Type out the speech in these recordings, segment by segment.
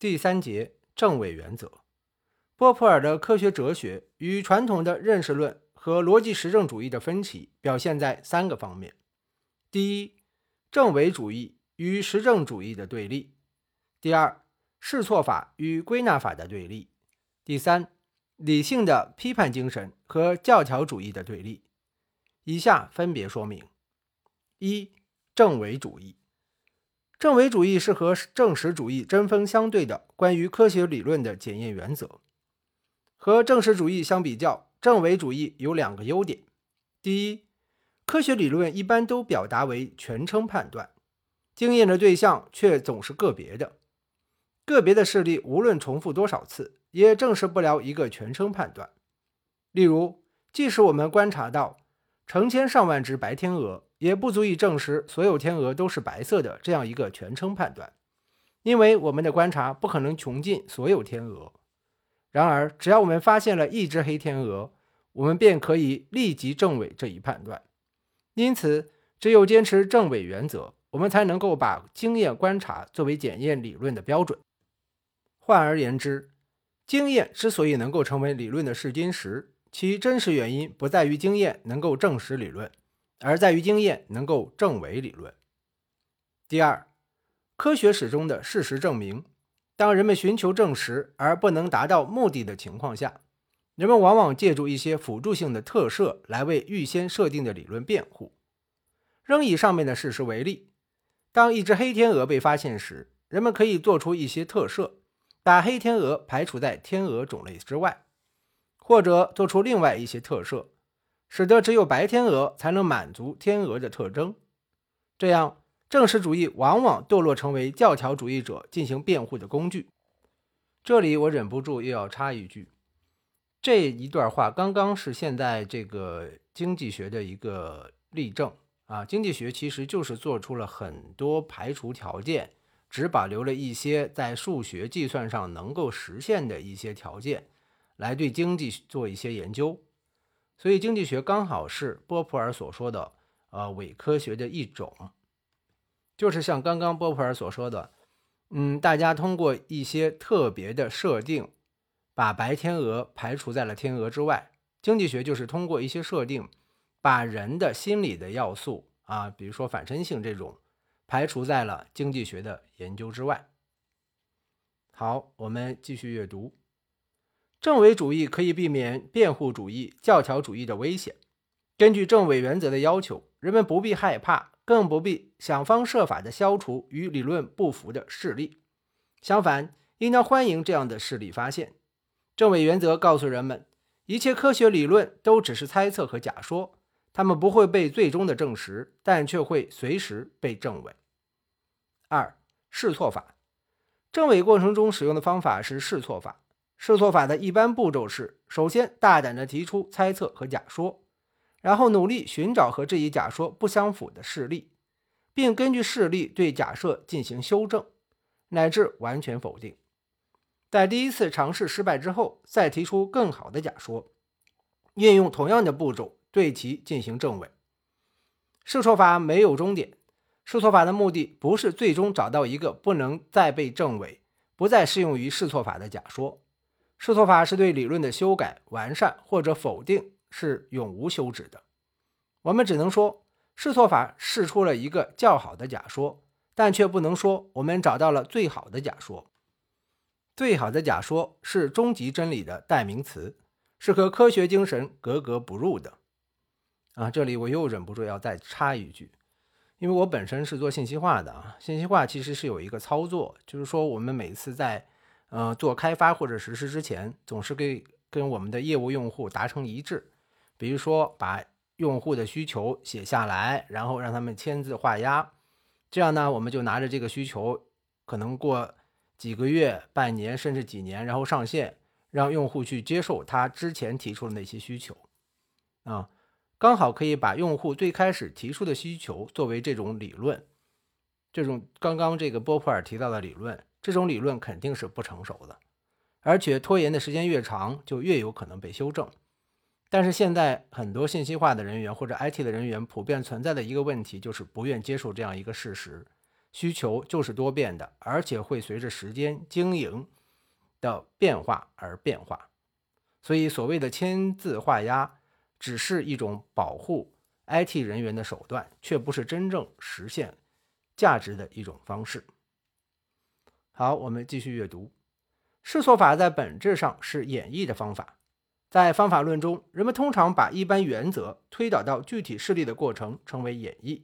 第三节证伪原则。波普尔的科学哲学与传统的认识论和逻辑实证主义的分歧表现在三个方面：第一，证伪主义与实证主义的对立；第二，试错法与归纳法的对立；第三，理性的批判精神和教条主义的对立。以下分别说明：一、证伪主义。证伪主义是和证实主义针锋相对的关于科学理论的检验原则。和证实主义相比较，证伪主义有两个优点：第一，科学理论一般都表达为全称判断，经验的对象却总是个别的，个别的事例无论重复多少次，也证实不了一个全称判断。例如，即使我们观察到成千上万只白天鹅，也不足以证实所有天鹅都是白色的这样一个全称判断，因为我们的观察不可能穷尽所有天鹅。然而，只要我们发现了一只黑天鹅，我们便可以立即证伪这一判断。因此，只有坚持证伪原则，我们才能够把经验观察作为检验理论的标准。换而言之，经验之所以能够成为理论的试金石，其真实原因不在于经验能够证实理论，而在于经验能够证伪理论。第二，科学史中的事实证明。当人们寻求证实而不能达到目的的情况下，人们往往借助一些辅助性的特设来为预先设定的理论辩护。仍以上面的事实为例，当一只黑天鹅被发现时，人们可以做出一些特设，把黑天鹅排除在天鹅种类之外，或者做出另外一些特设，使得只有白天鹅才能满足天鹅的特征。这样。证实主义往往堕落成为教条主义者进行辩护的工具。这里我忍不住又要插一句，这一段话刚刚是现在这个经济学的一个例证啊。经济学其实就是做出了很多排除条件，只保留了一些在数学计算上能够实现的一些条件，来对经济做一些研究。所以经济学刚好是波普尔所说的呃伪科学的一种。就是像刚刚波普尔所说的，嗯，大家通过一些特别的设定，把白天鹅排除在了天鹅之外。经济学就是通过一些设定，把人的心理的要素啊，比如说反身性这种，排除在了经济学的研究之外。好，我们继续阅读。证伪主义可以避免辩护主义、教条主义的危险。根据证伪原则的要求，人们不必害怕。更不必想方设法地消除与理论不符的事例，相反，应当欢迎这样的事例发现。政委原则告诉人们，一切科学理论都只是猜测和假说，它们不会被最终的证实，但却会随时被证伪。二、试错法，证伪过程中使用的方法是试错法。试错法的一般步骤是：首先，大胆地提出猜测和假说。然后努力寻找和这一假说不相符的事例，并根据事例对假设进行修正，乃至完全否定。在第一次尝试失败之后，再提出更好的假说，运用同样的步骤对其进行证伪。试错法没有终点，试错法的目的不是最终找到一个不能再被证伪、不再适用于试错法的假说。试错法是对理论的修改、完善或者否定。是永无休止的。我们只能说，试错法试出了一个较好的假说，但却不能说我们找到了最好的假说。最好的假说是终极真理的代名词，是和科学精神格格不入的。啊，这里我又忍不住要再插一句，因为我本身是做信息化的啊，信息化其实是有一个操作，就是说我们每次在呃做开发或者实施之前，总是跟跟我们的业务用户达成一致。比如说，把用户的需求写下来，然后让他们签字画押，这样呢，我们就拿着这个需求，可能过几个月、半年甚至几年，然后上线，让用户去接受他之前提出的那些需求，啊，刚好可以把用户最开始提出的需求作为这种理论，这种刚刚这个波普尔提到的理论，这种理论肯定是不成熟的，而且拖延的时间越长，就越有可能被修正。但是现在很多信息化的人员或者 IT 的人员普遍存在的一个问题，就是不愿接受这样一个事实，需求就是多变的，而且会随着时间经营的变化而变化。所以，所谓的签字画押，只是一种保护 IT 人员的手段，却不是真正实现价值的一种方式。好，我们继续阅读。试错法在本质上是演绎的方法。在方法论中，人们通常把一般原则推导到具体事例的过程称为演绎，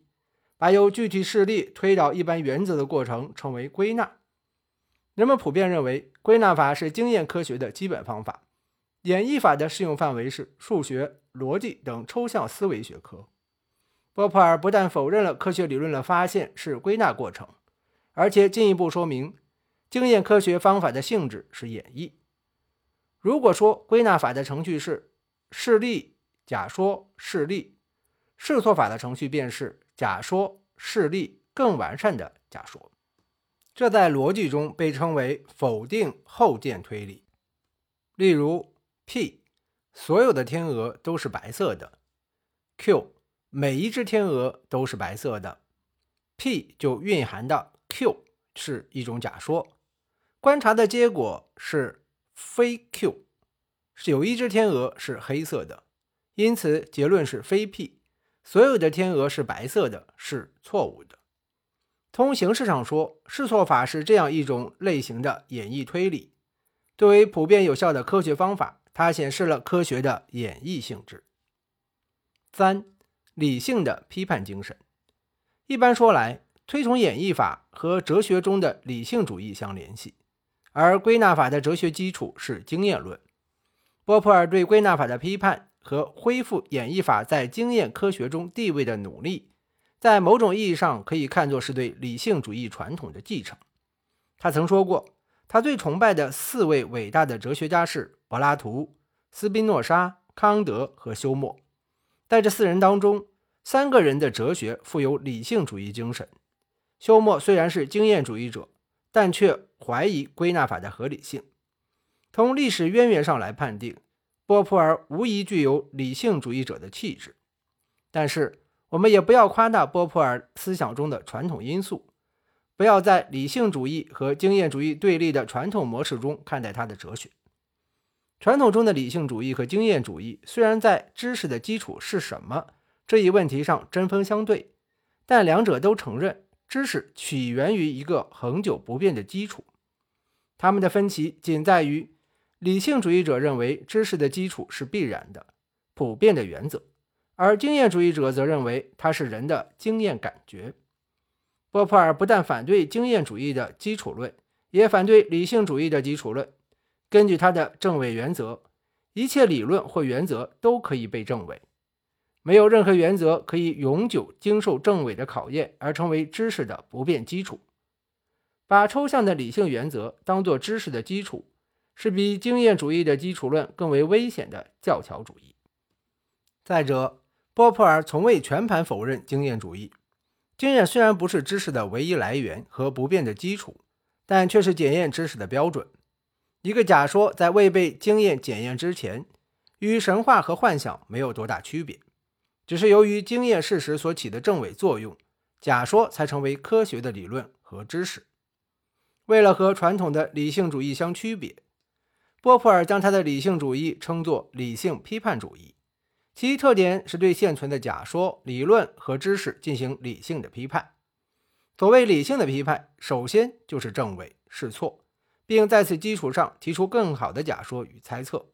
把由具体事例推导一般原则的过程称为归纳。人们普遍认为，归纳法是经验科学的基本方法。演绎法的适用范围是数学、逻辑等抽象思维学科。波普尔不但否认了科学理论的发现是归纳过程，而且进一步说明，经验科学方法的性质是演绎。如果说归纳法的程序是事例、假说、事例，试错法的程序便是假说、事例更完善的假说。这在逻辑中被称为否定后见推理。例如。P，所有的天鹅都是白色的。Q，每一只天鹅都是白色的。P 就蕴含的 Q 是一种假说，观察的结果是非 Q，有一只天鹅是黑色的，因此结论是非 P，所有的天鹅是白色的，是错误的。从形式上说，试错法是这样一种类型的演绎推理，作为普遍有效的科学方法。它显示了科学的演绎性质。三、理性的批判精神。一般说来，推崇演绎法和哲学中的理性主义相联系，而归纳法的哲学基础是经验论。波普尔对归纳法的批判和恢复演绎法在经验科学中地位的努力，在某种意义上可以看作是对理性主义传统的继承。他曾说过。他最崇拜的四位伟大的哲学家是柏拉图、斯宾诺莎、康德和休谟。在这四人当中，三个人的哲学富有理性主义精神。休谟虽然是经验主义者，但却怀疑归纳法的合理性。从历史渊源上来判定，波普尔无疑具有理性主义者的气质。但是，我们也不要夸大波普尔思想中的传统因素。不要在理性主义和经验主义对立的传统模式中看待他的哲学。传统中的理性主义和经验主义虽然在知识的基础是什么这一问题上针锋相对，但两者都承认知识起源于一个恒久不变的基础。他们的分歧仅在于，理性主义者认为知识的基础是必然的、普遍的原则，而经验主义者则认为它是人的经验感觉。波普尔不但反对经验主义的基础论，也反对理性主义的基础论。根据他的证伪原则，一切理论或原则都可以被证伪，没有任何原则可以永久经受证伪的考验而成为知识的不变基础。把抽象的理性原则当作知识的基础，是比经验主义的基础论更为危险的教条主义。再者，波普尔从未全盘否认经验主义。经验虽然不是知识的唯一来源和不变的基础，但却是检验知识的标准。一个假说在未被经验检验之前，与神话和幻想没有多大区别，只是由于经验事实所起的证伪作用，假说才成为科学的理论和知识。为了和传统的理性主义相区别，波普尔将他的理性主义称作理性批判主义。其特点是对现存的假说、理论和知识进行理性的批判。所谓理性的批判，首先就是证伪、试错，并在此基础上提出更好的假说与猜测。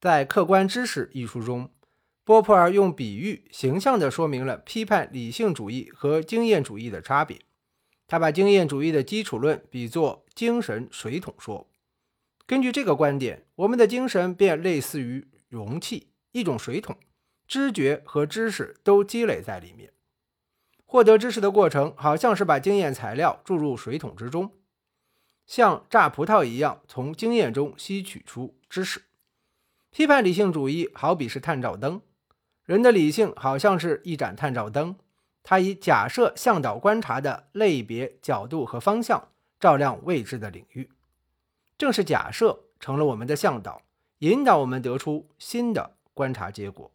在《客观知识》一书中，波普尔用比喻形象地说明了批判理性主义和经验主义的差别。他把经验主义的基础论比作精神水桶说。根据这个观点，我们的精神便类似于容器。一种水桶，知觉和知识都积累在里面。获得知识的过程，好像是把经验材料注入水桶之中，像榨葡萄一样，从经验中吸取出知识。批判理性主义好比是探照灯，人的理性好像是一盏探照灯，它以假设向导观察的类别、角度和方向照亮未知的领域。正是假设成了我们的向导，引导我们得出新的。观察结果。